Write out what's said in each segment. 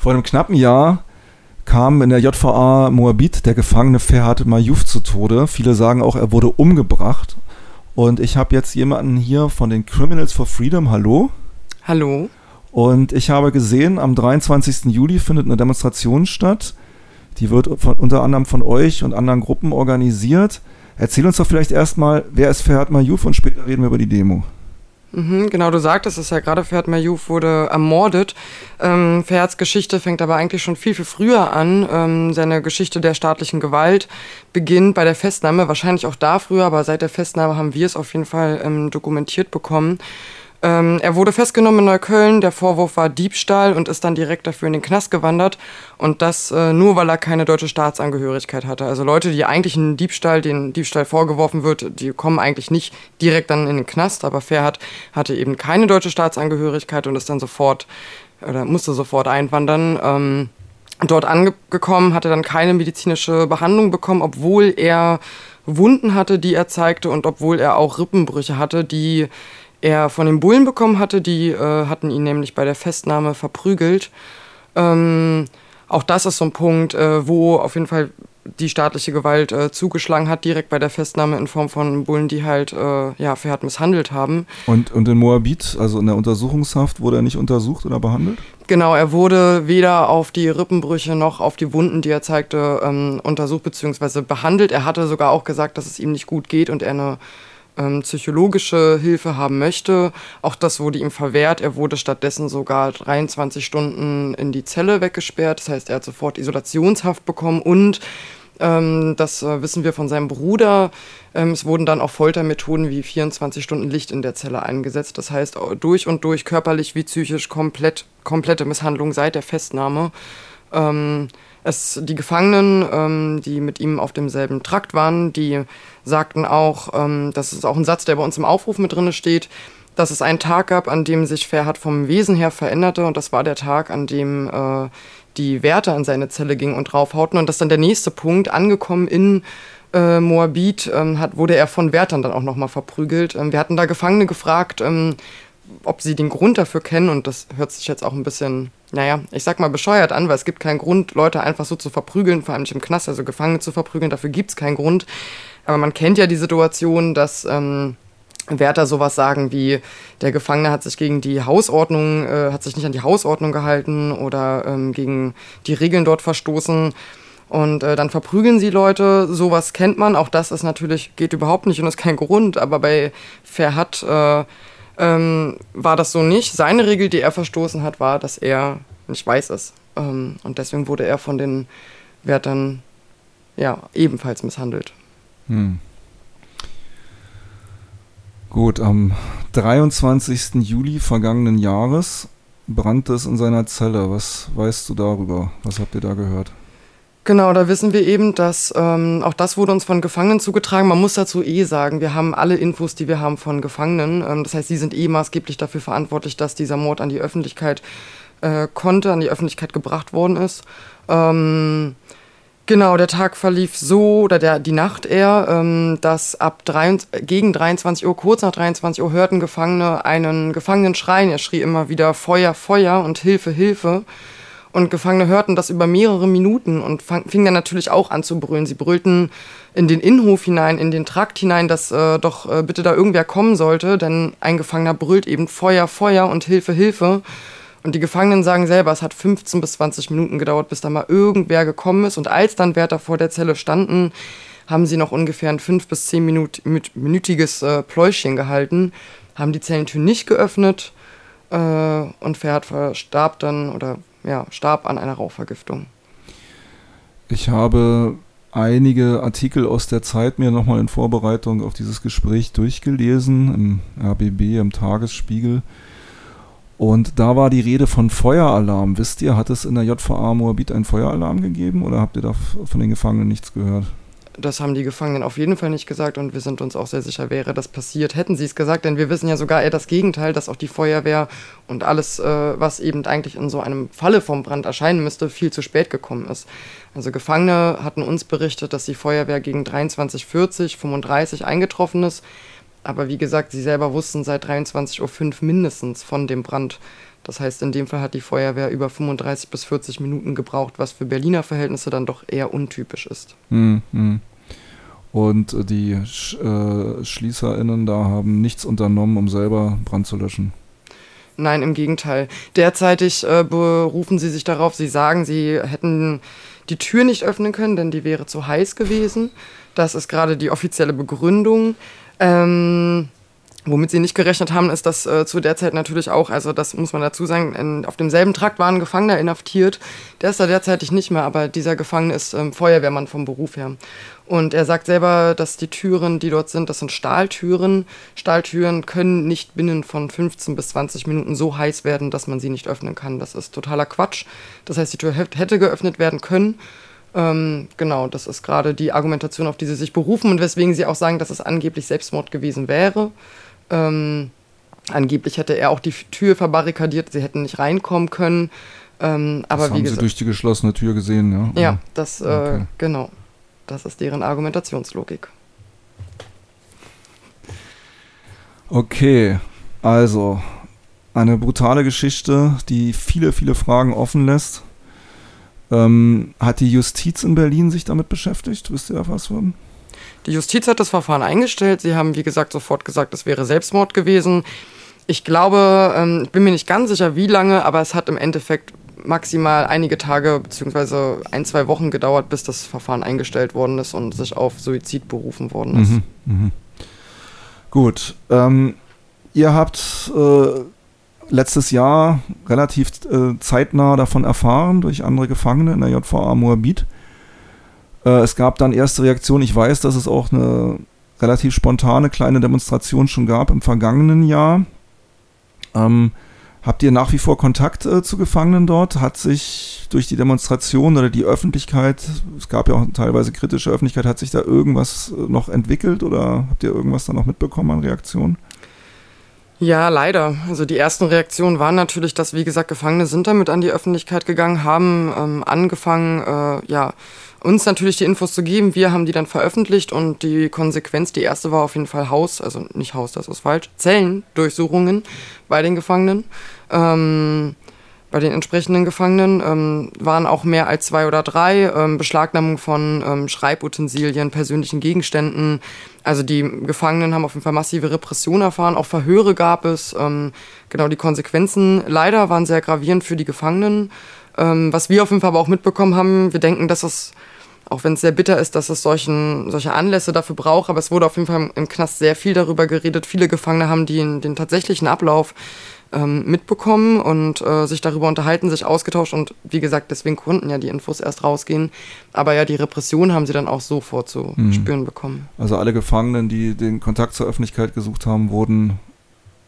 Vor einem knappen Jahr kam in der JVA Moabit der Gefangene Ferhat Mayouf zu Tode. Viele sagen auch, er wurde umgebracht. Und ich habe jetzt jemanden hier von den Criminals for Freedom. Hallo. Hallo. Und ich habe gesehen, am 23. Juli findet eine Demonstration statt. Die wird von, unter anderem von euch und anderen Gruppen organisiert. Erzähl uns doch vielleicht erstmal, wer ist Ferhat Mayouf und später reden wir über die Demo. Mhm, genau, du sagtest es ja gerade, Ferhat Mayouf wurde ermordet. Ähm, Ferhats Geschichte fängt aber eigentlich schon viel, viel früher an. Ähm, seine Geschichte der staatlichen Gewalt beginnt bei der Festnahme, wahrscheinlich auch da früher, aber seit der Festnahme haben wir es auf jeden Fall ähm, dokumentiert bekommen. Ähm, er wurde festgenommen in Neukölln, der Vorwurf war Diebstahl und ist dann direkt dafür in den Knast gewandert. Und das äh, nur, weil er keine deutsche Staatsangehörigkeit hatte. Also Leute, die eigentlich einen Diebstahl, den Diebstahl vorgeworfen wird, die kommen eigentlich nicht direkt dann in den Knast. Aber Ferhat hatte eben keine deutsche Staatsangehörigkeit und ist dann sofort, oder musste sofort einwandern. Ähm, dort angekommen, hatte dann keine medizinische Behandlung bekommen, obwohl er Wunden hatte, die er zeigte und obwohl er auch Rippenbrüche hatte, die er von den Bullen bekommen hatte. Die äh, hatten ihn nämlich bei der Festnahme verprügelt. Ähm, auch das ist so ein Punkt, äh, wo auf jeden Fall die staatliche Gewalt äh, zugeschlagen hat, direkt bei der Festnahme in Form von Bullen, die halt äh, ja, Ferhat misshandelt haben. Und, und in Moabit, also in der Untersuchungshaft, wurde er nicht untersucht oder behandelt? Genau, er wurde weder auf die Rippenbrüche noch auf die Wunden, die er zeigte, ähm, untersucht bzw. behandelt. Er hatte sogar auch gesagt, dass es ihm nicht gut geht und er eine ähm, psychologische Hilfe haben möchte. Auch das wurde ihm verwehrt. Er wurde stattdessen sogar 23 Stunden in die Zelle weggesperrt. Das heißt, er hat sofort Isolationshaft bekommen und ähm, das äh, wissen wir von seinem Bruder. Ähm, es wurden dann auch Foltermethoden wie 24 Stunden Licht in der Zelle eingesetzt. Das heißt, durch und durch körperlich wie psychisch komplett, komplette Misshandlung seit der Festnahme. Ähm, es, die Gefangenen, ähm, die mit ihm auf demselben Trakt waren, die sagten auch, ähm, das ist auch ein Satz, der bei uns im Aufruf mit drin steht, dass es einen Tag gab, an dem sich Ferhat vom Wesen her veränderte. Und das war der Tag, an dem äh, die Wärter in seine Zelle gingen und draufhauten. Und das dann der nächste Punkt, angekommen in äh, Moabit, ähm, hat, wurde er von Wärtern dann auch nochmal verprügelt. Ähm, wir hatten da Gefangene gefragt, ähm, ob sie den Grund dafür kennen. Und das hört sich jetzt auch ein bisschen, naja, ich sag mal bescheuert an, weil es gibt keinen Grund, Leute einfach so zu verprügeln, vor allem nicht im Knast, also Gefangene zu verprügeln, dafür gibt es keinen Grund. Aber man kennt ja die Situation, dass ähm, Wärter sowas sagen wie, der Gefangene hat sich gegen die Hausordnung, äh, hat sich nicht an die Hausordnung gehalten oder ähm, gegen die Regeln dort verstoßen. Und äh, dann verprügeln sie Leute, sowas kennt man. Auch das ist natürlich, geht überhaupt nicht und ist kein Grund. Aber bei Verhat äh, ähm, war das so nicht. Seine Regel, die er verstoßen hat, war, dass er nicht weiß ist. Ähm, und deswegen wurde er von den Wärtern ja, ebenfalls misshandelt. Hm. Gut, am 23. Juli vergangenen Jahres brannte es in seiner Zelle. Was weißt du darüber? Was habt ihr da gehört? Genau, da wissen wir eben, dass ähm, auch das wurde uns von Gefangenen zugetragen. Man muss dazu eh sagen, wir haben alle Infos, die wir haben von Gefangenen. Ähm, das heißt, sie sind eh maßgeblich dafür verantwortlich, dass dieser Mord an die Öffentlichkeit äh, konnte, an die Öffentlichkeit gebracht worden ist. Ähm, genau, der Tag verlief so, oder der, die Nacht eher, ähm, dass ab drei, gegen 23 Uhr, kurz nach 23 Uhr, hörten Gefangene einen Gefangenen schreien. Er schrie immer wieder Feuer, Feuer und Hilfe, Hilfe. Und Gefangene hörten das über mehrere Minuten und fingen dann natürlich auch an zu brüllen. Sie brüllten in den Innenhof hinein, in den Trakt hinein, dass äh, doch äh, bitte da irgendwer kommen sollte, denn ein Gefangener brüllt eben Feuer, Feuer und Hilfe, Hilfe. Und die Gefangenen sagen selber, es hat 15 bis 20 Minuten gedauert, bis da mal irgendwer gekommen ist. Und als dann Wärter vor der Zelle standen, haben sie noch ungefähr ein 5 bis 10 Minut, minütiges äh, Pläuschchen gehalten, haben die Zellentür nicht geöffnet äh, und Pferd verstarb dann oder ja, starb an einer Rauchvergiftung. Ich habe einige Artikel aus der Zeit mir nochmal in Vorbereitung auf dieses Gespräch durchgelesen, im RBB, im Tagesspiegel. Und da war die Rede von Feueralarm. Wisst ihr, hat es in der JVA Moabit einen Feueralarm gegeben oder habt ihr da von den Gefangenen nichts gehört? Das haben die Gefangenen auf jeden Fall nicht gesagt und wir sind uns auch sehr sicher, wäre das passiert, hätten sie es gesagt, denn wir wissen ja sogar eher das Gegenteil, dass auch die Feuerwehr und alles, äh, was eben eigentlich in so einem Falle vom Brand erscheinen müsste, viel zu spät gekommen ist. Also Gefangene hatten uns berichtet, dass die Feuerwehr gegen 23.40, 35 eingetroffen ist, aber wie gesagt, sie selber wussten seit 23.05 Uhr mindestens von dem Brand, Das heißt, in dem Fall hat die Feuerwehr über 35 bis 40 Minuten gebraucht, was für Berliner Verhältnisse dann doch eher untypisch ist. Mhm. Und äh, die Sch äh, SchließerInnen da haben nichts unternommen, um selber Brand zu löschen. Nein, im Gegenteil. Derzeitig äh, berufen sie sich darauf, sie sagen, sie hätten die Tür nicht öffnen können, denn die wäre zu heiß gewesen. Das ist gerade die offizielle Begründung. Ähm, Womit sie nicht gerechnet haben, ist, dass äh, zu der Zeit natürlich auch, also das muss man dazu sagen, in, auf demselben Trakt war ein Gefangener inhaftiert. Der ist da derzeitig nicht mehr, aber dieser Gefangene ist ähm, Feuerwehrmann vom Beruf her. Und er sagt selber, dass die Türen, die dort sind, das sind Stahltüren. Stahltüren können nicht binnen von 15 bis 20 Minuten so heiß werden, dass man sie nicht öffnen kann. Das ist totaler Quatsch. Das heißt, die Tür hätte geöffnet werden können. Ähm, genau, das ist gerade die Argumentation, auf die sie sich berufen und weswegen sie auch sagen, dass es angeblich Selbstmord gewesen wäre. Ähm, angeblich hätte er auch die Tür verbarrikadiert, sie hätten nicht reinkommen können. Ähm, aber das haben wie sie durch die geschlossene Tür gesehen, ja? Ja, das, äh, okay. genau. Das ist deren Argumentationslogik. Okay, also eine brutale Geschichte, die viele, viele Fragen offen lässt. Ähm, hat die Justiz in Berlin sich damit beschäftigt? Wisst ihr da was von? Die Justiz hat das Verfahren eingestellt. Sie haben, wie gesagt, sofort gesagt, es wäre Selbstmord gewesen. Ich glaube, ähm, ich bin mir nicht ganz sicher, wie lange, aber es hat im Endeffekt maximal einige Tage bzw. ein, zwei Wochen gedauert, bis das Verfahren eingestellt worden ist und sich auf Suizid berufen worden ist. Mhm, mh. Gut. Ähm, ihr habt äh, letztes Jahr relativ äh, zeitnah davon erfahren durch andere Gefangene in der JVA Moabit. Äh, es gab dann erste Reaktionen. Ich weiß, dass es auch eine relativ spontane kleine Demonstration schon gab im vergangenen Jahr. Ähm, habt ihr nach wie vor Kontakt äh, zu Gefangenen dort? Hat sich durch die Demonstration oder die Öffentlichkeit, es gab ja auch teilweise kritische Öffentlichkeit, hat sich da irgendwas äh, noch entwickelt oder habt ihr irgendwas da noch mitbekommen an Reaktionen? Ja, leider. Also die ersten Reaktionen waren natürlich, dass, wie gesagt, Gefangene sind damit an die Öffentlichkeit gegangen, haben ähm, angefangen, äh, ja, uns natürlich die Infos zu geben. Wir haben die dann veröffentlicht und die Konsequenz, die erste war auf jeden Fall Haus, also nicht Haus, das ist falsch, Zellendurchsuchungen bei den Gefangenen. Ähm, bei den entsprechenden Gefangenen ähm, waren auch mehr als zwei oder drei ähm, Beschlagnahmung von ähm, Schreibutensilien, persönlichen Gegenständen. Also die Gefangenen haben auf jeden Fall massive Repression erfahren. Auch Verhöre gab es. Ähm, genau die Konsequenzen leider waren sehr gravierend für die Gefangenen. Ähm, was wir auf jeden Fall aber auch mitbekommen haben, wir denken, dass es auch wenn es sehr bitter ist, dass es solchen, solche Anlässe dafür braucht, aber es wurde auf jeden Fall im Knast sehr viel darüber geredet. Viele Gefangene haben den, den tatsächlichen Ablauf ähm, mitbekommen und äh, sich darüber unterhalten, sich ausgetauscht und wie gesagt, deswegen konnten ja die Infos erst rausgehen. Aber ja, die Repression haben sie dann auch sofort zu mhm. spüren bekommen. Also alle Gefangenen, die den Kontakt zur Öffentlichkeit gesucht haben, wurden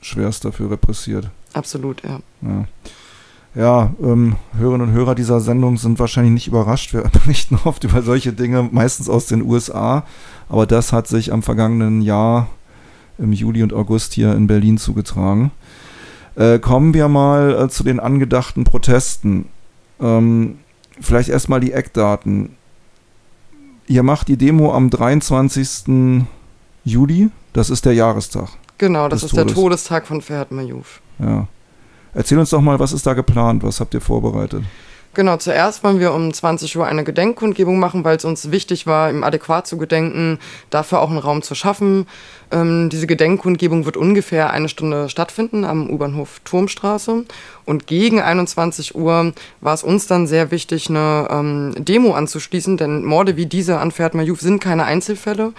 schwerst dafür repressiert. Absolut, ja. Ja, ja ähm, Hörerinnen und Hörer dieser Sendung sind wahrscheinlich nicht überrascht. Wir berichten oft über solche Dinge, meistens aus den USA. Aber das hat sich am vergangenen Jahr im Juli und August hier in Berlin zugetragen. Äh, kommen wir mal äh, zu den angedachten Protesten. Ähm, vielleicht erstmal die Eckdaten. Ihr macht die Demo am 23. Juli, das ist der Jahrestag. Genau, das ist Todes. der Todestag von Ferhat Mayouf. Ja. Erzähl uns doch mal, was ist da geplant? Was habt ihr vorbereitet? Genau, zuerst wollen wir um 20 Uhr eine Gedenkkundgebung machen, weil es uns wichtig war, ihm adäquat zu gedenken, dafür auch einen Raum zu schaffen. Ähm, diese Gedenkkundgebung wird ungefähr eine Stunde stattfinden am U-Bahnhof Turmstraße. Und gegen 21 Uhr war es uns dann sehr wichtig, eine ähm, Demo anzuschließen, denn Morde wie diese an Ferd Mayouf sind keine Einzelfälle.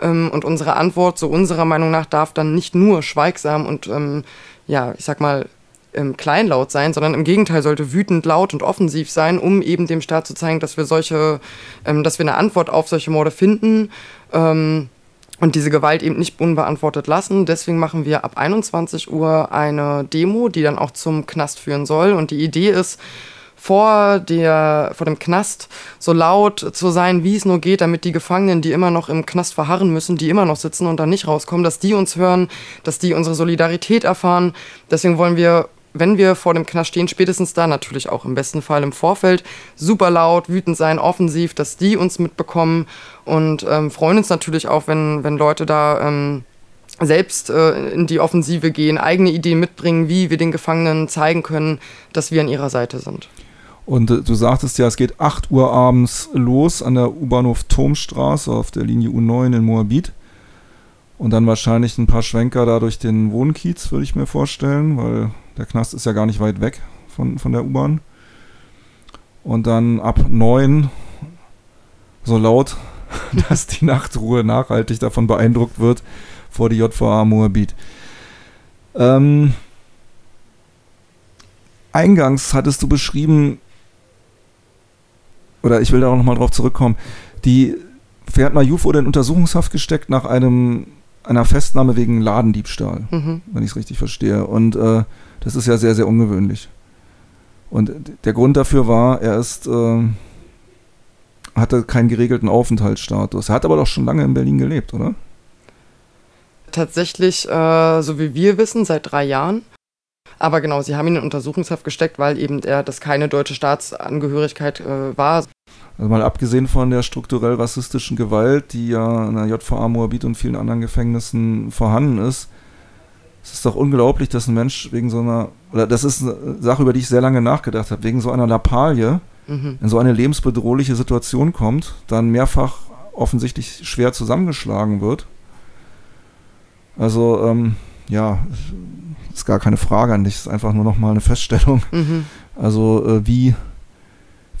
Ähm, und unsere Antwort, so unserer Meinung nach, darf dann nicht nur schweigsam und, ähm, ja, ich sag mal, ähm, kleinlaut sein, sondern im Gegenteil sollte wütend, laut und offensiv sein, um eben dem Staat zu zeigen, dass wir solche, ähm, dass wir eine Antwort auf solche Morde finden ähm, und diese Gewalt eben nicht unbeantwortet lassen. Deswegen machen wir ab 21 Uhr eine Demo, die dann auch zum Knast führen soll. Und die Idee ist, vor, der, vor dem Knast so laut zu sein, wie es nur geht, damit die Gefangenen, die immer noch im Knast verharren müssen, die immer noch sitzen und dann nicht rauskommen, dass die uns hören, dass die unsere Solidarität erfahren. Deswegen wollen wir wenn wir vor dem Knast stehen, spätestens da natürlich auch im besten Fall im Vorfeld, super laut, wütend sein, offensiv, dass die uns mitbekommen und ähm, freuen uns natürlich auch, wenn, wenn Leute da ähm, selbst äh, in die Offensive gehen, eigene Ideen mitbringen, wie wir den Gefangenen zeigen können, dass wir an ihrer Seite sind. Und äh, du sagtest ja, es geht 8 Uhr abends los an der U-Bahnhof Turmstraße auf der Linie U9 in Moabit. Und dann wahrscheinlich ein paar Schwenker da durch den Wohnkiez, würde ich mir vorstellen, weil der Knast ist ja gar nicht weit weg von, von der U-Bahn. Und dann ab 9 so laut, dass die Nachtruhe nachhaltig davon beeindruckt wird, vor die JVA Moabit. Ähm, eingangs hattest du beschrieben, oder ich will da auch nochmal drauf zurückkommen, die Ferhat Mayouf wurde in Untersuchungshaft gesteckt nach einem, einer Festnahme wegen Ladendiebstahl, mhm. wenn ich es richtig verstehe. Und äh, das ist ja sehr, sehr ungewöhnlich. Und der Grund dafür war, er ist, äh, hatte keinen geregelten Aufenthaltsstatus. Er hat aber doch schon lange in Berlin gelebt, oder? Tatsächlich, äh, so wie wir wissen, seit drei Jahren. Aber genau, sie haben ihn in Untersuchungshaft gesteckt, weil eben er das keine deutsche Staatsangehörigkeit äh, war. Also mal abgesehen von der strukturell rassistischen Gewalt, die ja in der JVA Moabit und vielen anderen Gefängnissen vorhanden ist, es ist doch unglaublich, dass ein Mensch wegen so einer, oder das ist eine Sache, über die ich sehr lange nachgedacht habe, wegen so einer Lappalie mhm. in so eine lebensbedrohliche Situation kommt, dann mehrfach offensichtlich schwer zusammengeschlagen wird. Also, ähm, ja, ist gar keine Frage an dich, ist einfach nur nochmal eine Feststellung. Mhm. Also, äh, wie,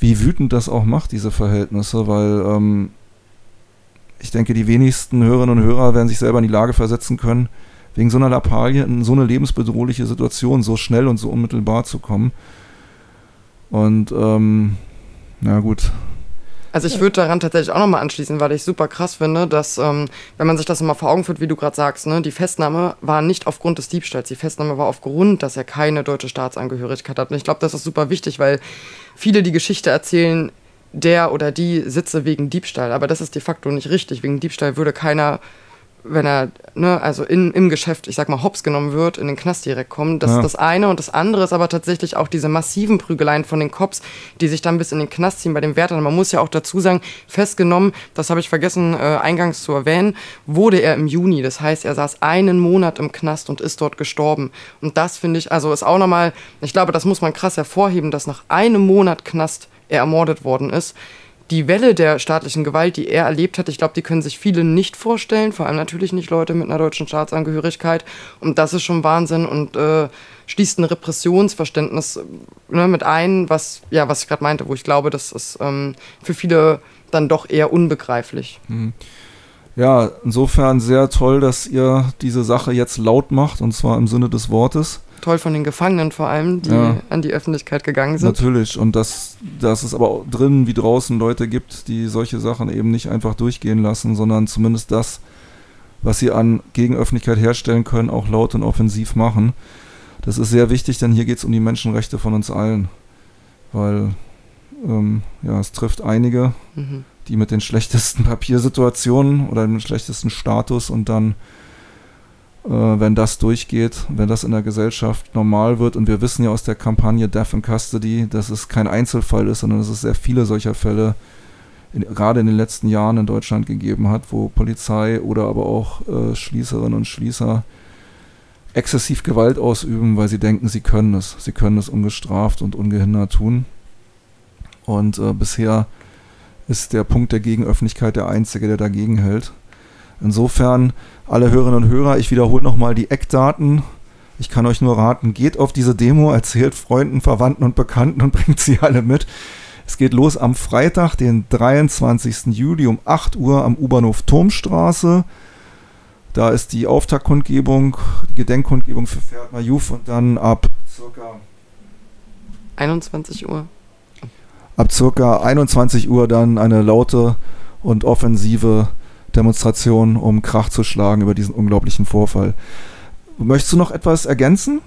wie wütend das auch macht, diese Verhältnisse, weil ähm, ich denke, die wenigsten Hörerinnen und Hörer werden sich selber in die Lage versetzen können, wegen so einer Lappalie in so eine lebensbedrohliche Situation so schnell und so unmittelbar zu kommen. Und ähm, na gut. Also ich würde daran tatsächlich auch nochmal anschließen, weil ich super krass finde, dass, ähm, wenn man sich das mal vor Augen führt, wie du gerade sagst, ne, die Festnahme war nicht aufgrund des Diebstahls, die Festnahme war aufgrund, dass er keine deutsche Staatsangehörigkeit hat. Und ich glaube, das ist super wichtig, weil viele die Geschichte erzählen, der oder die sitze wegen Diebstahl. Aber das ist de facto nicht richtig. Wegen Diebstahl würde keiner wenn er, ne, also in, im Geschäft, ich sag mal, hops genommen wird, in den Knast direkt kommen. Das ja. ist das eine. Und das andere ist aber tatsächlich auch diese massiven Prügeleien von den Cops, die sich dann bis in den Knast ziehen bei den Wärtern. Man muss ja auch dazu sagen, festgenommen, das habe ich vergessen äh, eingangs zu erwähnen, wurde er im Juni. Das heißt, er saß einen Monat im Knast und ist dort gestorben. Und das finde ich, also ist auch nochmal, ich glaube, das muss man krass hervorheben, dass nach einem Monat Knast er ermordet worden ist die Welle der staatlichen Gewalt, die er erlebt hat, ich glaube, die können sich viele nicht vorstellen, vor allem natürlich nicht Leute mit einer deutschen Staatsangehörigkeit. Und das ist schon Wahnsinn und äh, schließt ein Repressionsverständnis äh, ne, mit ein, was, ja, was ich gerade meinte, wo ich glaube, das ist ähm, für viele dann doch eher unbegreiflich. Mhm. Ja, insofern sehr toll, dass ihr diese Sache jetzt laut macht, und zwar im Sinne des Wortes toll von den Gefangenen vor allem, die ja. an die Öffentlichkeit gegangen sind. Natürlich. Und dass, dass es aber auch drinnen wie draußen Leute gibt, die solche Sachen eben nicht einfach durchgehen lassen, sondern zumindest das, was sie an Gegenöffentlichkeit herstellen können, auch laut und offensiv machen. Das ist sehr wichtig, denn hier geht es um die Menschenrechte von uns allen. Weil ähm, ja, es trifft einige, mhm. die mit den schlechtesten Papiersituationen oder dem schlechtesten Status und dann wenn das durchgeht, wenn das in der Gesellschaft normal wird. Und wir wissen ja aus der Kampagne Death in Custody, dass es kein Einzelfall ist, sondern dass es sehr viele solcher Fälle in, gerade in den letzten Jahren in Deutschland gegeben hat, wo Polizei oder aber auch äh, Schließerinnen und Schließer exzessiv Gewalt ausüben, weil sie denken, sie können es. Sie können es ungestraft und ungehindert tun. Und äh, bisher ist der Punkt der Gegenöffentlichkeit der einzige, der dagegen hält. Insofern, alle Hörerinnen und Hörer, ich wiederhole nochmal die Eckdaten. Ich kann euch nur raten, geht auf diese Demo, erzählt Freunden, Verwandten und Bekannten und bringt sie alle mit. Es geht los am Freitag, den 23. Juli um 8 Uhr am U-Bahnhof Turmstraße. Da ist die Auftaktkundgebung, die Gedenkkundgebung für Ferhat Mayuf und dann ab circa 21 Uhr. Ab circa 21 Uhr dann eine laute und offensive Demonstration, um Krach zu schlagen über diesen unglaublichen Vorfall. Möchtest du noch etwas ergänzen?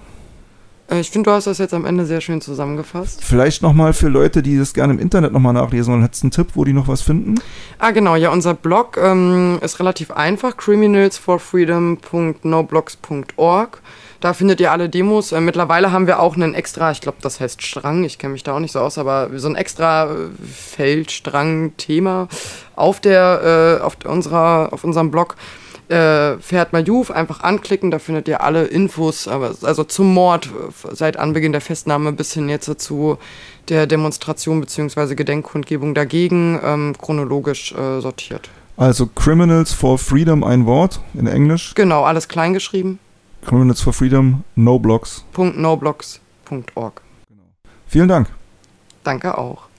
Äh, ich finde, du hast das jetzt am Ende sehr schön zusammengefasst. Vielleicht nochmal für Leute, die das gerne im Internet nochmal nachlesen wollen, hättest du einen Tipp, wo die noch was finden? Ah, genau. Ja, unser Blog ähm, ist relativ einfach: criminalsforfreedom.noblogs.org. Da findet ihr alle Demos. Äh, mittlerweile haben wir auch einen extra, ich glaube, das heißt Strang, ich kenne mich da auch nicht so aus, aber so ein extra äh, Feldstrang-Thema auf, der, äh, auf, unserer, auf unserem Blog äh, Pferd Majouf einfach anklicken, da findet ihr alle Infos, aber, also zum Mord äh, seit Anbeginn der Festnahme bis hin jetzt zu der Demonstration bzw. Gedenkkundgebung dagegen ähm, chronologisch äh, sortiert. Also Criminals for Freedom ein Wort in Englisch. Genau, alles kleingeschrieben. Criminals for Freedom, no. .noblogs.org. Vielen Dank. Danke auch.